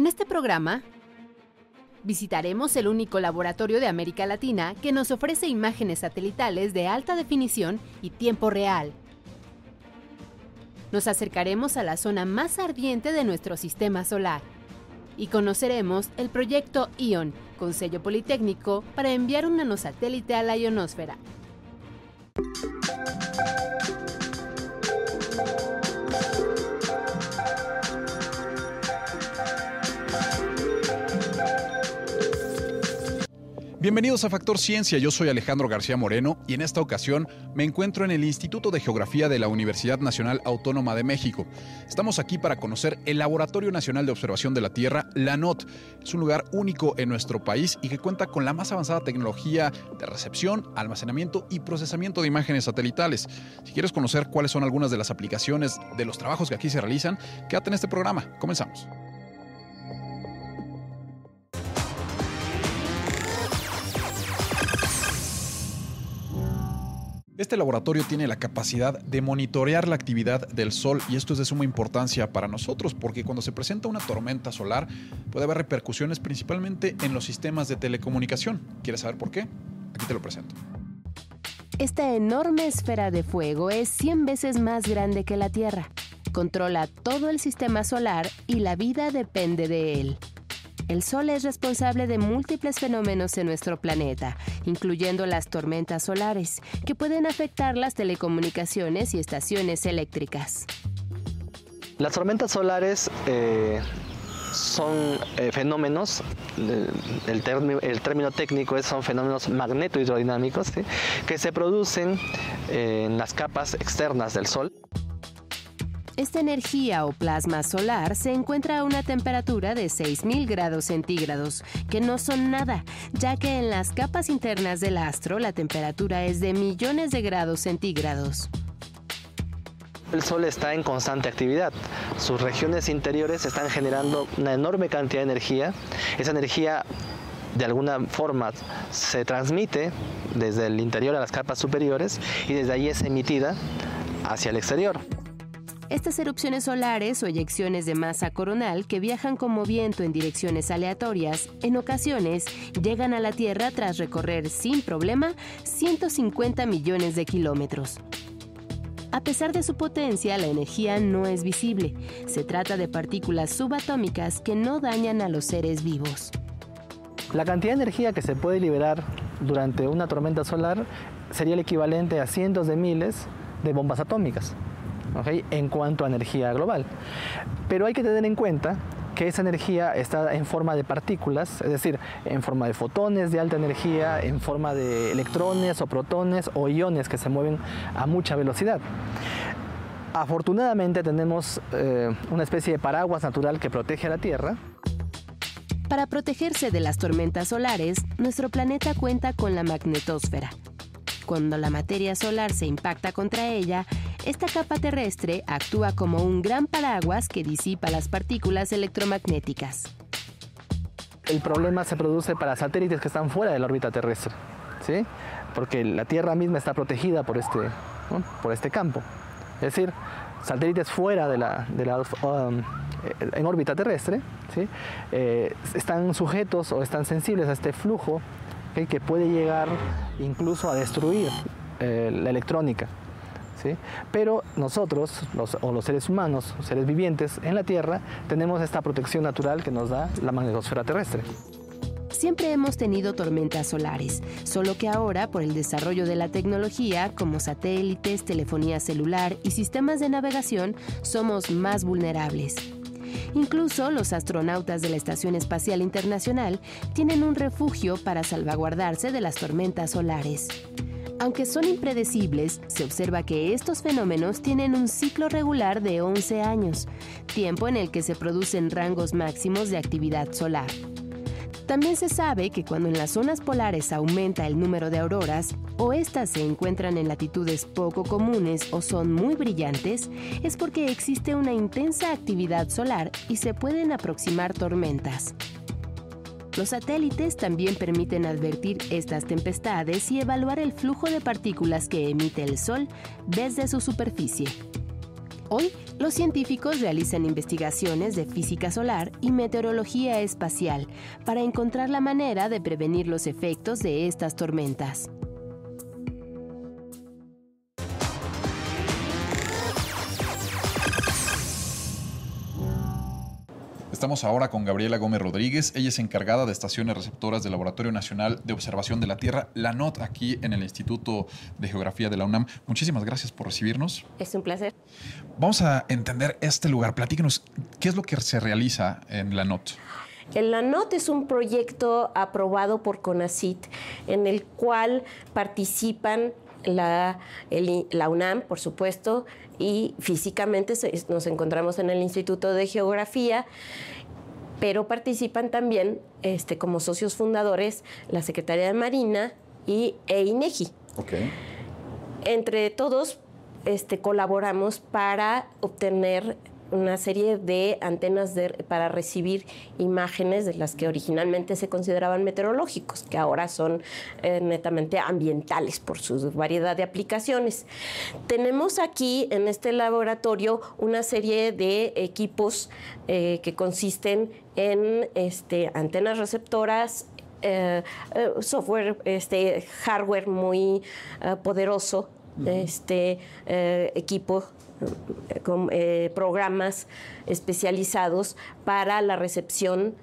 En este programa visitaremos el único laboratorio de América Latina que nos ofrece imágenes satelitales de alta definición y tiempo real. Nos acercaremos a la zona más ardiente de nuestro sistema solar y conoceremos el proyecto ION con sello politécnico para enviar un nanosatélite a la ionosfera. Bienvenidos a Factor Ciencia, yo soy Alejandro García Moreno y en esta ocasión me encuentro en el Instituto de Geografía de la Universidad Nacional Autónoma de México. Estamos aquí para conocer el Laboratorio Nacional de Observación de la Tierra, la NOT. Es un lugar único en nuestro país y que cuenta con la más avanzada tecnología de recepción, almacenamiento y procesamiento de imágenes satelitales. Si quieres conocer cuáles son algunas de las aplicaciones de los trabajos que aquí se realizan, quédate en este programa. Comenzamos. Este laboratorio tiene la capacidad de monitorear la actividad del Sol y esto es de suma importancia para nosotros porque cuando se presenta una tormenta solar puede haber repercusiones principalmente en los sistemas de telecomunicación. ¿Quieres saber por qué? Aquí te lo presento. Esta enorme esfera de fuego es 100 veces más grande que la Tierra. Controla todo el sistema solar y la vida depende de él. El Sol es responsable de múltiples fenómenos en nuestro planeta, incluyendo las tormentas solares, que pueden afectar las telecomunicaciones y estaciones eléctricas. Las tormentas solares eh, son eh, fenómenos, el, término técnico es, son fenómenos magneto-hidrodinámicos, que se producen en las capas externas del Sol. Esta energía o plasma solar se encuentra a una temperatura de 6.000 grados centígrados, que no son nada, ya que en las capas internas del astro la temperatura es de millones de grados centígrados. El Sol está en constante actividad. Sus regiones interiores están generando una enorme cantidad de energía. Esa energía de alguna forma se transmite desde el interior a las capas superiores y desde ahí es emitida hacia el exterior. Estas erupciones solares o eyecciones de masa coronal que viajan como viento en direcciones aleatorias, en ocasiones llegan a la Tierra tras recorrer sin problema 150 millones de kilómetros. A pesar de su potencia, la energía no es visible. Se trata de partículas subatómicas que no dañan a los seres vivos. La cantidad de energía que se puede liberar durante una tormenta solar sería el equivalente a cientos de miles de bombas atómicas en cuanto a energía global. Pero hay que tener en cuenta que esa energía está en forma de partículas, es decir, en forma de fotones de alta energía, en forma de electrones o protones o iones que se mueven a mucha velocidad. Afortunadamente tenemos eh, una especie de paraguas natural que protege a la Tierra. Para protegerse de las tormentas solares, nuestro planeta cuenta con la magnetosfera. Cuando la materia solar se impacta contra ella, esta capa terrestre actúa como un gran paraguas que disipa las partículas electromagnéticas. El problema se produce para satélites que están fuera de la órbita terrestre, ¿sí? porque la Tierra misma está protegida por este, por este campo. Es decir, satélites fuera de la, um, en órbita terrestre ¿sí? Eh, están sujetos o están sensibles a este flujo que puede llegar incluso a destruir eh, la electrónica. Pero nosotros, o los seres humanos, los seres vivientes en la Tierra, tenemos esta protección natural que nos da la magnetosfera terrestre. Siempre hemos tenido tormentas solares, solo que ahora, por el desarrollo de la tecnología, como satélites, telefonía celular y sistemas de navegación, somos más vulnerables. Incluso los astronautas de la Estación Espacial Internacional tienen un refugio para salvaguardarse de las tormentas solares. Aunque son impredecibles, se observa que estos fenómenos tienen un ciclo regular de 11 años, tiempo en el que se producen rangos máximos de actividad solar. También se sabe que cuando en las zonas polares aumenta el número de auroras, o éstas se encuentran en latitudes poco comunes o son muy brillantes, es porque existe una intensa actividad solar y se pueden aproximar tormentas. Los satélites también permiten advertir estas tempestades y evaluar el flujo de partículas que emite el Sol desde su superficie. Hoy, los científicos realizan investigaciones de física solar y meteorología espacial para encontrar la manera de prevenir los efectos de estas tormentas. Estamos ahora con Gabriela Gómez Rodríguez. Ella es encargada de estaciones receptoras del Laboratorio Nacional de Observación de la Tierra, la NOT, aquí en el Instituto de Geografía de la UNAM. Muchísimas gracias por recibirnos. Es un placer. Vamos a entender este lugar. Platíquenos, ¿qué es lo que se realiza en la NOT? La NOT es un proyecto aprobado por CONACIT en el cual participan la, la, UNAM, por supuesto, y físicamente nos encontramos en el Instituto de Geografía, pero participan también este, como socios fundadores la Secretaría de Marina y EINEGI. Okay. Entre todos este, colaboramos para obtener una serie de antenas para recibir imágenes de las que originalmente se consideraban meteorológicos, que ahora son eh, netamente ambientales por su variedad de aplicaciones. Tenemos aquí en este laboratorio una serie de equipos eh, que consisten en este, antenas receptoras, eh, software, este, hardware muy poderoso, este equipo con, eh, programas especializados para la recepción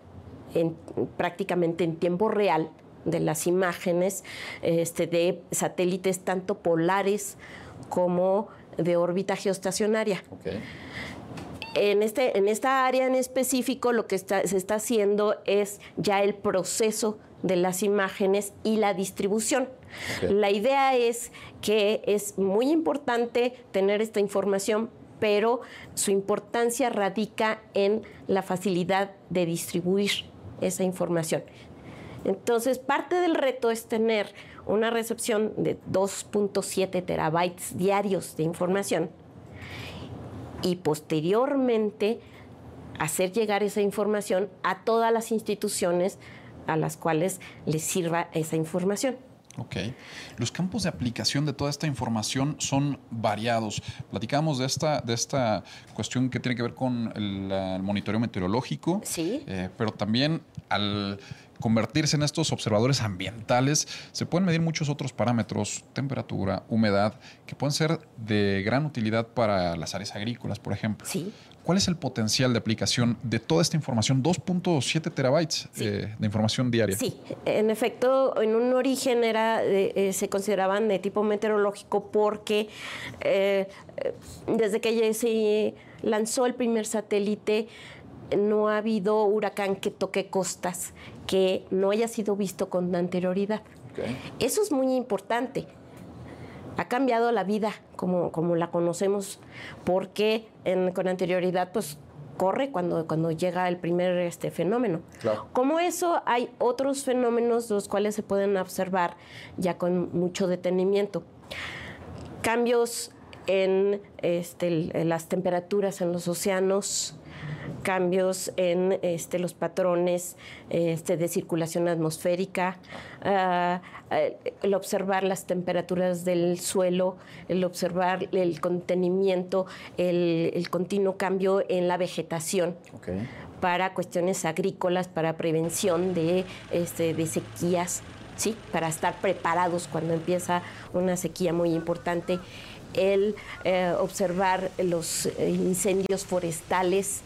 prácticamente en tiempo real de las imágenes este, de satélites tanto polares como de órbita geoestacionaria. En, este, en esta área en específico lo que se está haciendo es ya el proceso de las imágenes y la distribución. La idea es que es muy importante tener esta información, pero su importancia radica en la facilidad de distribuir esa información. Entonces, parte del reto es tener una recepción de 2.7 terabytes diarios de información y posteriormente hacer llegar esa información a todas las instituciones a las cuales les sirva esa información. Ok. Los campos de aplicación de toda esta información son variados. Platicamos de esta, de esta cuestión que tiene que ver con el, monitoreo meteorológico. Sí. Eh, pero también al convertirse en estos observadores ambientales, se pueden medir muchos otros parámetros, temperatura, humedad, que pueden ser de gran utilidad para las áreas agrícolas, por ejemplo. Sí. ¿Cuál es el potencial de aplicación de toda esta información? 2.7 terabytes eh, de información diaria. Sí, en efecto, en un origen era, eh, se consideraban de tipo meteorológico porque eh, desde que se lanzó el primer satélite no ha habido huracán que toque costas que no haya sido visto con anterioridad. Eso es muy importante ha cambiado la vida como, como la conocemos, porque con anterioridad, pues corre cuando, cuando llega el primer este, fenómeno. Como eso, hay otros fenómenos los cuales se pueden observar ya con mucho detenimiento. Cambios en este, las temperaturas en los océanos, cambios en este, los patrones este, de circulación atmosférica, ah, el observar las temperaturas del suelo, el observar el contenimiento, el, continuo cambio en la vegetación. para cuestiones agrícolas, para prevención de, este, de sequías, ¿sí? para estar preparados cuando empieza una sequía muy importante, el eh, observar los eh, incendios forestales,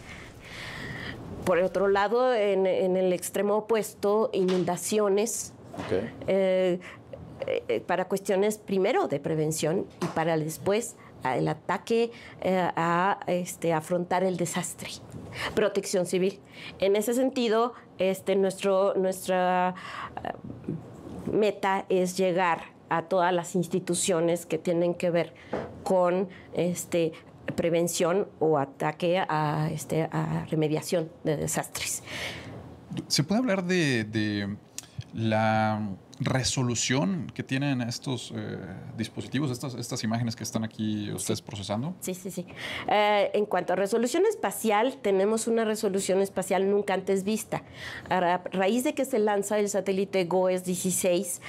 por otro lado, en, el extremo opuesto, inundaciones. Eh, eh, para cuestiones primero de prevención y para después el ataque eh, a este, afrontar el desastre. Protección civil. En ese sentido, este, nuestro, nuestra meta es llegar a todas las instituciones que tienen que ver con este, prevención o ataque a, este, a remediación de desastres. ¿Se puede hablar de, la resolución que tienen estos eh, dispositivos, estas, estas imágenes que están aquí ustedes procesando? Sí, sí, sí. Eh, en cuanto a resolución espacial, tenemos una resolución espacial nunca antes vista. A raíz de que se lanza el satélite GOES 16,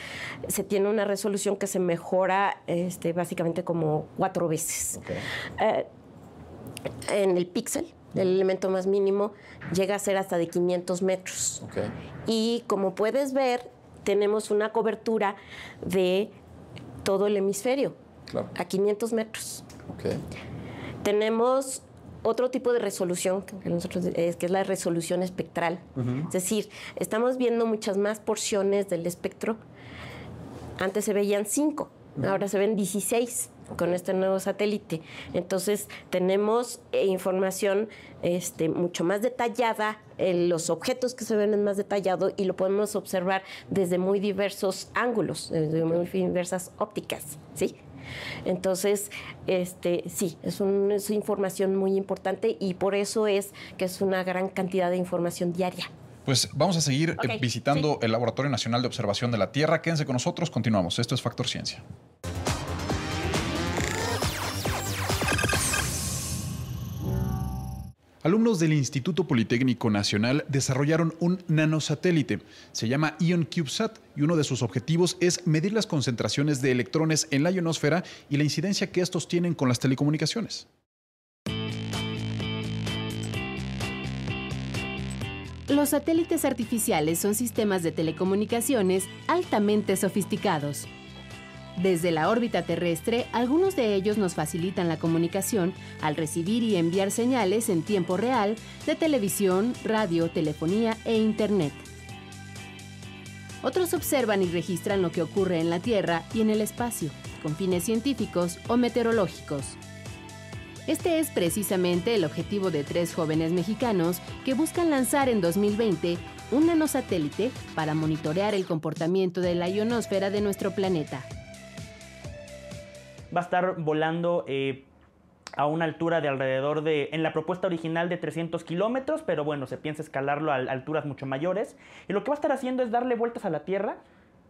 se tiene una resolución que se mejora este, básicamente como cuatro veces. Okay. Eh, en el píxel, el elemento más mínimo, llega a ser hasta de 500 metros. Y como puedes ver, tenemos una cobertura de todo el hemisferio, a 500 metros. Tenemos otro tipo de resolución que, nosotros, es, que es la resolución espectral. Es decir, estamos viendo muchas más porciones del espectro. Antes se veían 5, ahora se ven 16 con este nuevo satélite. Entonces tenemos eh, información este, mucho más detallada, los objetos que se ven es más detallado y lo podemos observar desde muy diversos ángulos, desde muy diversas ópticas, ¿sí? Entonces, este, sí, es, una información muy importante y por eso es que es una gran cantidad de información diaria. Pues vamos a seguir eh, visitando el Laboratorio Nacional de Observación de la Tierra. Quédense con nosotros, continuamos. Esto es Factor Ciencia. Alumnos del Instituto Politécnico Nacional desarrollaron un nanosatélite. Se llama Ion CubeSat y uno de sus objetivos es medir las concentraciones de electrones en la ionosfera y la incidencia que estos tienen con las telecomunicaciones. Los satélites artificiales son sistemas de telecomunicaciones altamente sofisticados. Desde la órbita terrestre, algunos de ellos nos facilitan la comunicación al recibir y enviar señales en tiempo real de televisión, radio, telefonía e Internet. Otros observan y registran lo que ocurre en la Tierra y en el espacio, con fines científicos o meteorológicos. Este es precisamente el objetivo de tres jóvenes mexicanos que buscan lanzar en 2020 un nanosatélite para monitorear el comportamiento de la ionosfera de nuestro planeta va a estar volando eh, a una altura de alrededor de, en la propuesta original de 300 kilómetros, pero bueno, se piensa escalarlo a alturas mucho mayores. Y lo que va a estar haciendo es darle vueltas a la Tierra,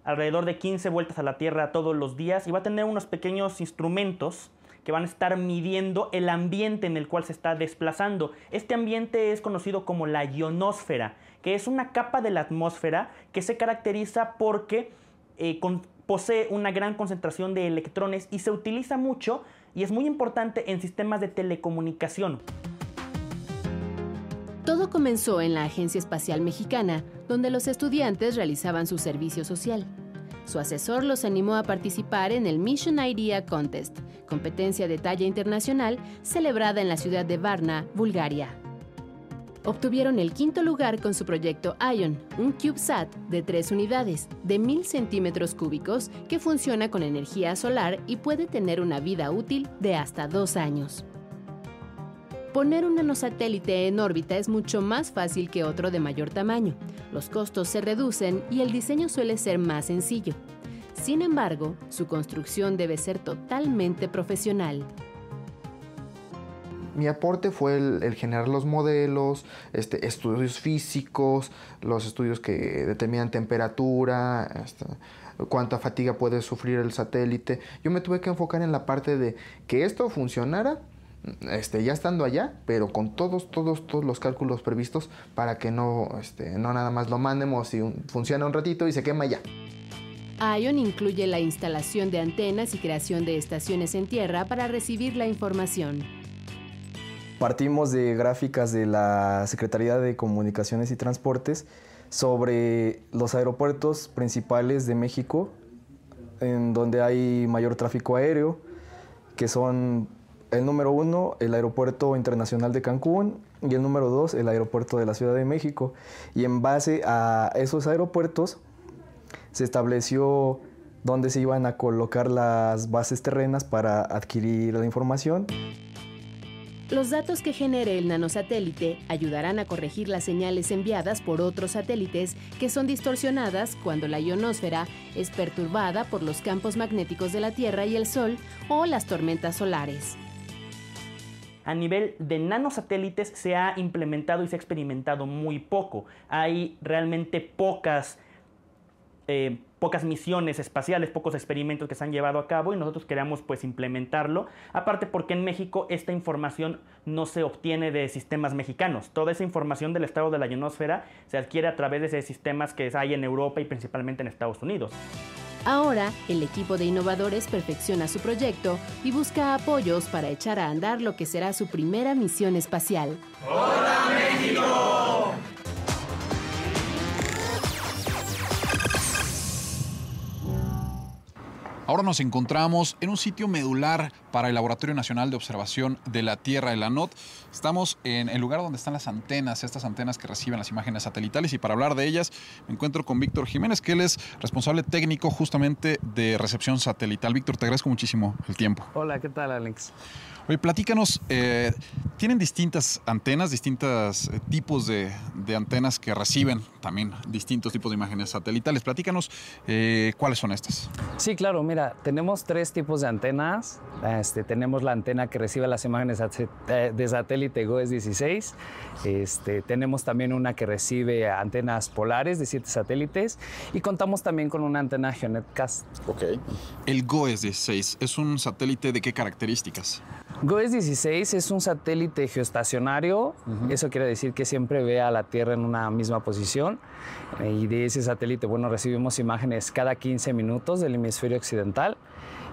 alrededor de 15 vueltas a la Tierra todos los días, y va a tener unos pequeños instrumentos que van a estar midiendo el ambiente en el cual se está desplazando. Este ambiente es conocido como la ionosfera, que es una capa de la atmósfera que se caracteriza porque eh, con, posee una gran concentración de electrones y se utiliza mucho y es muy importante en sistemas de telecomunicación. Todo comenzó en la Agencia Espacial Mexicana, donde los estudiantes realizaban su servicio social. Su asesor los animó a participar en el Mission Idea Contest, competencia de talla internacional celebrada en la ciudad de Varna, Bulgaria obtuvieron el quinto lugar con su proyecto ION, un CubeSat de tres unidades, de 1000 centímetros cúbicos, que funciona con energía solar y puede tener una vida útil de hasta dos años. Poner un nanosatélite en órbita es mucho más fácil que otro de mayor tamaño. Los costos se reducen y el diseño suele ser más sencillo. Sin embargo, su construcción debe ser totalmente profesional mi aporte fue el, generar los modelos, este, estudios físicos, los estudios que determinan temperatura, este, cuánta fatiga puede sufrir el satélite. Yo me tuve que enfocar en la parte de que esto funcionara, este, ya estando allá, pero con todos, todos, todos los cálculos previstos para que no, este, no nada más lo mandemos y funciona un ratito y se quema ya. ION incluye la instalación de antenas y creación de estaciones en tierra para recibir la información. Partimos de gráficas de la Secretaría de Comunicaciones y Transportes sobre los aeropuertos principales de México, en donde hay mayor tráfico aéreo, que son el número uno, el Aeropuerto Internacional de Cancún, y el número dos, el Aeropuerto de la Ciudad de México. Y en base a esos aeropuertos se estableció dónde se iban a colocar las bases terrenas para adquirir la información. Los datos que genere el nanosatélite ayudarán a corregir las señales enviadas por otros satélites que son distorsionadas cuando la ionosfera es perturbada por los campos magnéticos de la Tierra y el Sol o las tormentas solares. A nivel de nanosatélites se ha implementado y se ha experimentado muy poco. Hay realmente pocas eh, pocas misiones espaciales, pocos experimentos que se han llevado a cabo y nosotros queremos pues implementarlo. Aparte porque en México esta información no se obtiene de sistemas mexicanos. Toda esa información del estado de la ionosfera se adquiere a través de esos sistemas que hay en Europa y principalmente en Estados Unidos. Ahora, el equipo de innovadores perfecciona su proyecto y busca apoyos para echar a andar lo que será su primera misión espacial. ¡Hola México! Ahora nos encontramos en un sitio medular para el Laboratorio Nacional de Observación de la Tierra, de la NOT. Estamos en el lugar donde están las antenas, estas antenas que reciben las imágenes satelitales y para hablar de ellas me encuentro con Víctor Jiménez, que él es responsable técnico justamente de recepción satelital. Víctor, te agradezco muchísimo el tiempo. Hola, ¿qué tal Alex? Oye, platícanos, eh, tienen distintas antenas, distintos eh, tipos de, antenas que reciben también distintos tipos de imágenes satelitales. Platícanos eh, cuáles son estas. Sí, claro, mira, tenemos tres tipos de antenas. Este, tenemos la antena que recibe las imágenes de satélite GOES 16. Este, tenemos también una que recibe antenas polares de 7 satélites y contamos también con una antena GeoNetcast. Ok. El GOES 16 es un satélite de qué características? GOES 16 es un satélite geoestacionario, eso quiere decir que siempre ve a la Tierra en una misma posición. Y de ese satélite, bueno, recibimos imágenes cada 15 minutos del hemisferio occidental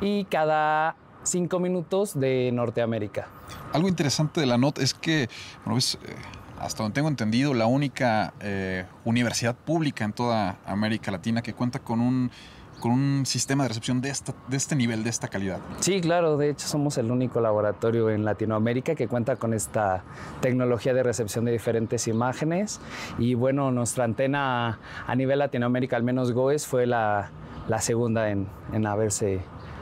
y cada 5 minutos de Norteamérica. Algo interesante de la NOT es que, bueno, eh, hasta donde tengo entendido, la única eh, universidad pública en toda América Latina que cuenta con un con un sistema de recepción de, de este nivel, de esta calidad. Sí, claro, de hecho somos el único laboratorio en Latinoamérica que cuenta con esta tecnología de recepción de diferentes imágenes y bueno, nuestra antena a nivel Latinoamérica, al menos GOES, fue la, la segunda en, en haberse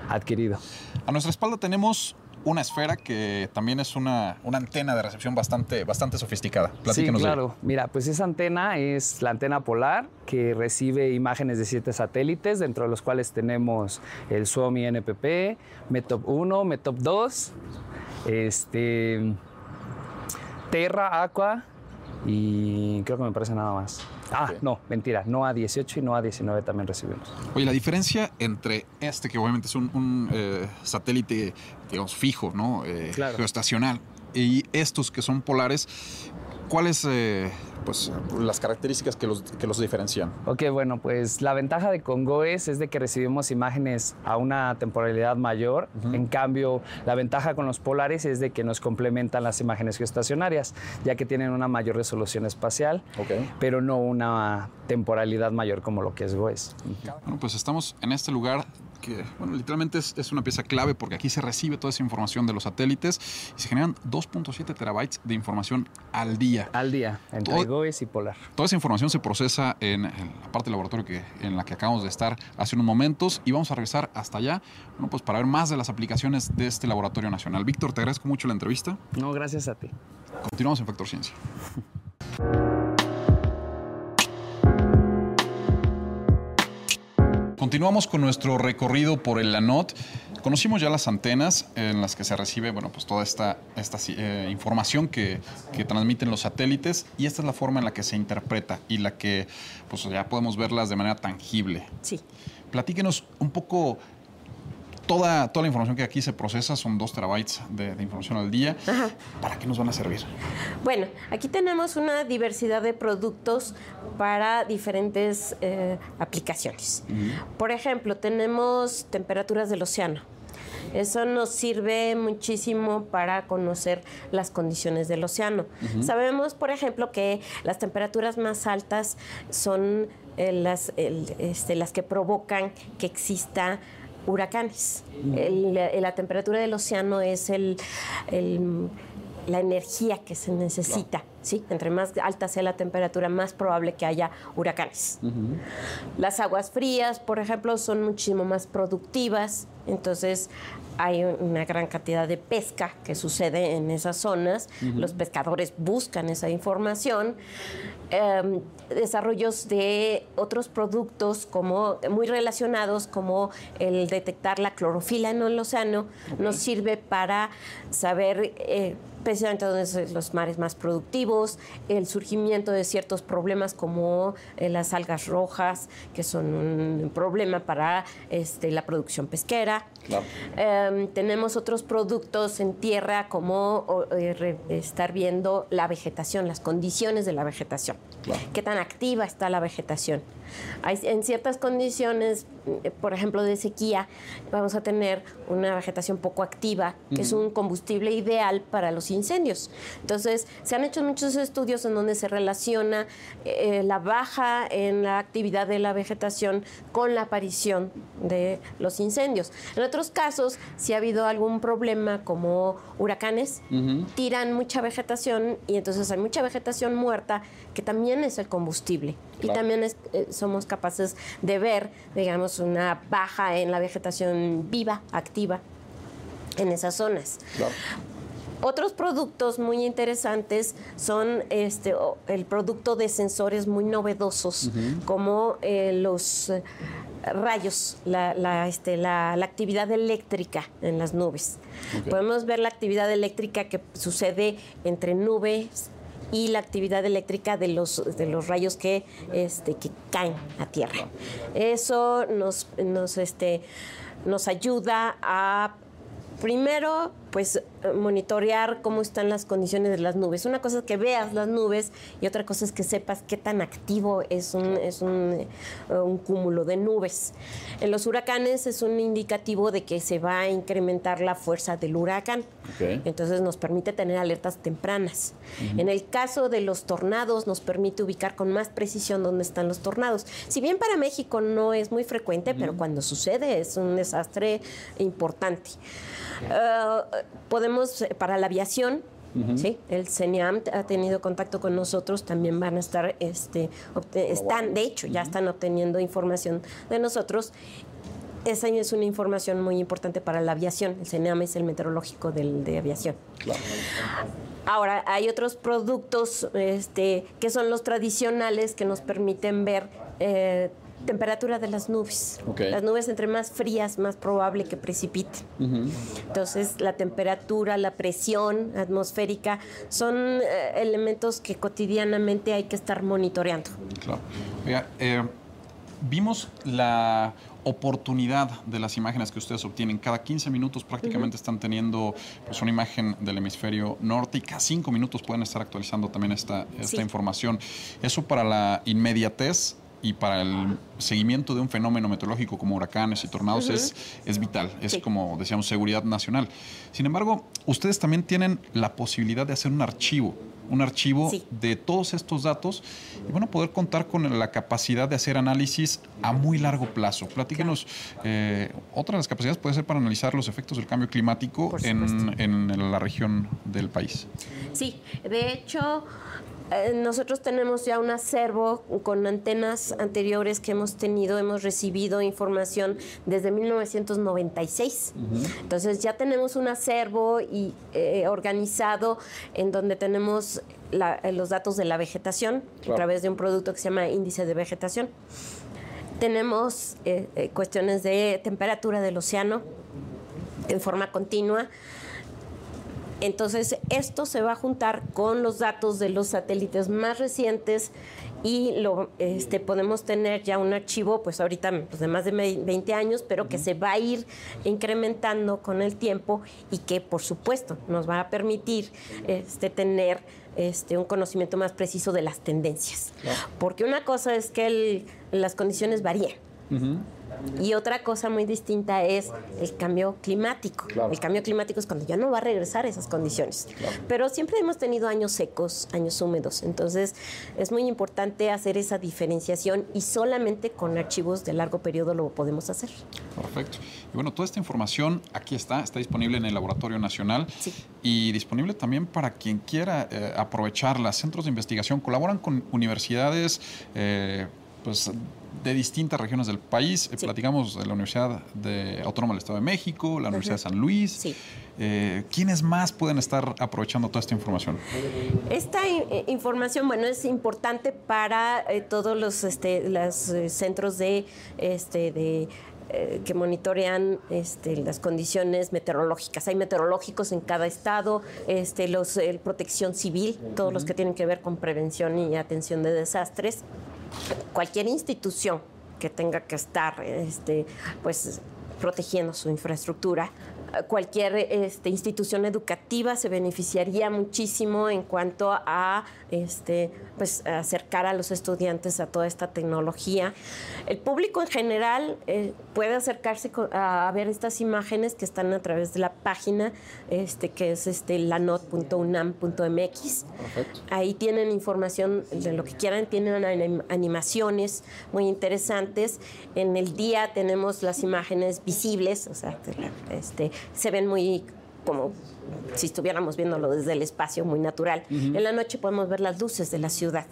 adquirido. A nuestra espalda tenemos una esfera que también es una, una antena de recepción bastante, bastante sofisticada. Platícanos sí, claro. Mira, pues esa antena es la antena polar que recibe imágenes de siete satélites, dentro de los cuales tenemos el Suomi NPP, METOP 1, METOP 2, este, Terra, Aqua y creo que me parece nada más. Ah, no, mentira, no a 18 y no a 19 también recibimos. Oye, la diferencia entre este, que obviamente es un, eh, satélite, digamos, fijo, ¿no? Eh, geoestacional, y estos que son polares, ¿cuáles eh, pues, las características que los, que los diferencian? Ok, bueno, pues la ventaja de Congoes es de que recibimos imágenes a una temporalidad mayor. En cambio, la ventaja con los polares es de que nos complementan las imágenes geoestacionarias, ya que tienen una mayor resolución espacial, pero no una temporalidad mayor como lo que es GOES. Bueno, pues estamos en este lugar que, bueno, literalmente es, una pieza clave porque aquí se recibe toda esa información de los satélites y se generan 2.7 terabytes de información al día. Al día, entre GOES y Polar. Toda esa información se procesa en, la parte del laboratorio que, en la que acabamos de estar hace unos momentos y vamos a regresar hasta allá, bueno, pues para ver más de las aplicaciones de este laboratorio nacional. Víctor, te agradezco mucho la entrevista. No, gracias a ti. Continuamos en Factor Ciencia. Continuamos con nuestro recorrido por el LANOT. Conocimos ya las antenas en las que se recibe bueno, pues toda esta, esta eh, información que, que, transmiten los satélites y esta es la forma en la que se interpreta y la que pues ya podemos verlas de manera tangible. Sí. Platíquenos un poco Toda, toda, la información que aquí se procesa son dos terabytes de, información al día. ¿Para qué nos van a servir? Bueno, aquí tenemos una diversidad de productos para diferentes eh, aplicaciones. Por ejemplo, tenemos temperaturas del océano. Eso nos sirve muchísimo para conocer las condiciones del océano. Sabemos, por ejemplo, que las temperaturas más altas son eh, las, este, las que provocan que exista huracanes. la temperatura del océano es el, la energía que se necesita. ¿sí? Entre más alta sea la temperatura, más probable que haya huracanes. Las aguas frías, por ejemplo, son muchísimo más productivas, entonces hay una gran cantidad de pesca que sucede en esas zonas. Los pescadores buscan esa información. Em, desarrollos de otros productos como muy relacionados como el detectar la clorofila en el océano nos sirve para saber eh, precisamente dónde son los mares más productivos, el surgimiento de ciertos problemas como eh, las algas rojas, que son un problema para este, la producción pesquera. Em, tenemos otros productos en tierra como eh, estar viendo la vegetación, las condiciones de la vegetación. Qué tan activa está la vegetación. Hay, en ciertas condiciones, eh, por ejemplo, de sequía, vamos a tener una vegetación poco activa, que es un combustible ideal para los incendios. Entonces, se han hecho muchos estudios en donde se relaciona eh, la baja en la actividad de la vegetación con la aparición de los incendios. En otros casos, si ha habido algún problema como huracanes, tiran mucha vegetación y entonces hay mucha vegetación muerta que también es el combustible. Y también eh, somos capaces de ver, digamos, una baja en la vegetación viva, activa, en esas zonas. Otros productos muy interesantes son este, el producto de sensores muy novedosos, como eh, los rayos, la, este, la, actividad eléctrica en las nubes. Podemos ver la actividad eléctrica que sucede entre nubes y la actividad eléctrica de los, de los rayos que, este, que caen a tierra. Eso nos, nos, este, nos ayuda a, primero, pues monitorear cómo están las condiciones de las nubes. Una cosa es que veas las nubes y otra cosa es que sepas qué tan activo es un, es un, eh, cúmulo de nubes. En los huracanes es un indicativo de que se va a incrementar la fuerza del huracán. Entonces nos permite tener alertas tempranas. En el caso de los tornados nos permite ubicar con más precisión dónde están los tornados. Si bien para México no es muy frecuente, pero cuando sucede es un desastre importante. Eh, podemos, eh, para la aviación, ¿sí? El CENIAM ha tenido contacto con nosotros, también van a estar, este, están, de hecho, ya están obteniendo información de nosotros. Esa es una información muy importante para la aviación. El CENIAM es el meteorológico del, de aviación. Ahora, hay otros productos este, que son los tradicionales que nos permiten ver eh, temperatura de las nubes. Las nubes entre más frías, más probable que precipiten. Entonces, la temperatura, la presión atmosférica son eh, elementos que cotidianamente hay que estar monitoreando. Claro. Eh, vimos la oportunidad de las imágenes que ustedes obtienen. Cada 15 minutos prácticamente están teniendo pues, una imagen del hemisferio norte y cada 5 minutos pueden estar actualizando también esta, esta información. Eso para la inmediatez y para el seguimiento de un fenómeno meteorológico como huracanes y tornados es, es vital, es como decíamos seguridad nacional. Sin embargo, ustedes también tienen la posibilidad de hacer un archivo, un archivo de todos estos datos y bueno, poder contar con la capacidad de hacer análisis a muy largo plazo. Platíquenos, eh, otra de las capacidades puede ser para analizar los efectos del cambio climático en, en la región del país. Sí, de hecho... Eh, nosotros tenemos ya un acervo con antenas anteriores que hemos tenido, hemos recibido información desde 1996. Entonces ya tenemos un acervo y, eh, organizado en donde tenemos eh, los datos de la vegetación a través de un producto que se llama índice de vegetación. Tenemos cuestiones de temperatura del océano en forma continua entonces, esto se va a juntar con los datos de los satélites más recientes y lo este, podemos tener ya un archivo, pues ahorita pues, de más de 20 años, pero que se va a ir incrementando con el tiempo y que, por supuesto, nos va a permitir este, tener este, un conocimiento más preciso de las tendencias. Porque una cosa es que las condiciones varían. Y otra cosa muy distinta es el cambio climático. El cambio climático es cuando ya no va a regresar esas condiciones. Pero siempre hemos tenido años secos, años húmedos. Entonces es muy importante hacer esa diferenciación y solamente con archivos de largo periodo lo podemos hacer. Perfecto. Y bueno, toda esta información aquí está, está disponible en el Laboratorio Nacional y disponible también para quien quiera eh, aprovecharla. Centros de investigación colaboran con universidades. Eh, pues de distintas regiones del país. Eh, platicamos de la Universidad de Autónoma del Estado de México, la Universidad de San Luis. Eh, ¿Quiénes más pueden estar aprovechando toda esta información? Esta eh, información, bueno, es importante para todos los, este, los centros de, este, de que monitorean este, las condiciones meteorológicas. Hay meteorológicos en cada estado, este, los, el protección civil, todos los que tienen que ver con prevención y atención de desastres cualquier institución que tenga que estar este, pues, protegiendo su infraestructura. Cualquier este, institución educativa se beneficiaría muchísimo en cuanto a este, pues, acercar a los estudiantes a toda esta tecnología. El público en general eh, puede acercarse a, ver estas imágenes que están a través de la página este, que es este, lanot.unam.mx. Ahí tienen información de lo que quieran, tienen animaciones muy interesantes. En el día tenemos las imágenes visibles, o sea, este, se ven muy como si estuviéramos viéndolo desde el espacio, muy natural. En la noche podemos ver las luces de la ciudad.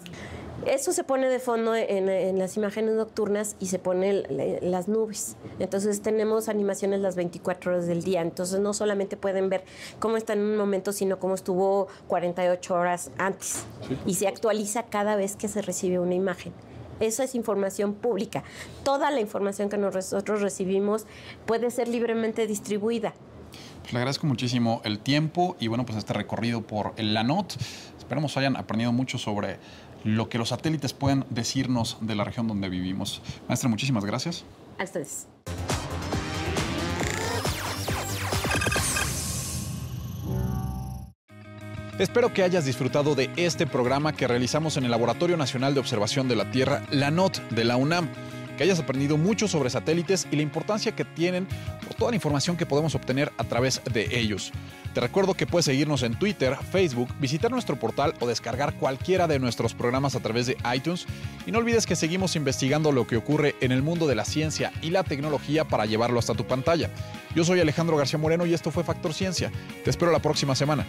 Eso se pone de fondo en, las imágenes nocturnas y se pone las nubes. Entonces tenemos animaciones las 24 horas del día. Entonces no solamente pueden ver cómo está en un momento, sino cómo estuvo 48 horas antes. Y se actualiza cada vez que se recibe una imagen. Esa es información pública. Toda la información que nosotros recibimos puede ser libremente distribuida. Pues le agradezco muchísimo el tiempo y bueno, pues este recorrido por el LANOT. Esperamos hayan aprendido mucho sobre lo que los satélites pueden decirnos de la región donde vivimos. Maestra, muchísimas gracias. A ustedes. Espero que hayas disfrutado de este programa que realizamos en el Laboratorio Nacional de Observación de la Tierra, la NOT de la UNAM que hayas aprendido mucho sobre satélites y la importancia que tienen por toda la información que podemos obtener a través de ellos. Te recuerdo que puedes seguirnos en Twitter, Facebook, visitar nuestro portal o descargar cualquiera de nuestros programas a través de iTunes. Y no olvides que seguimos investigando lo que ocurre en el mundo de la ciencia y la tecnología para llevarlo hasta tu pantalla. Yo soy Alejandro García Moreno y esto fue Factor Ciencia. Te espero la próxima semana.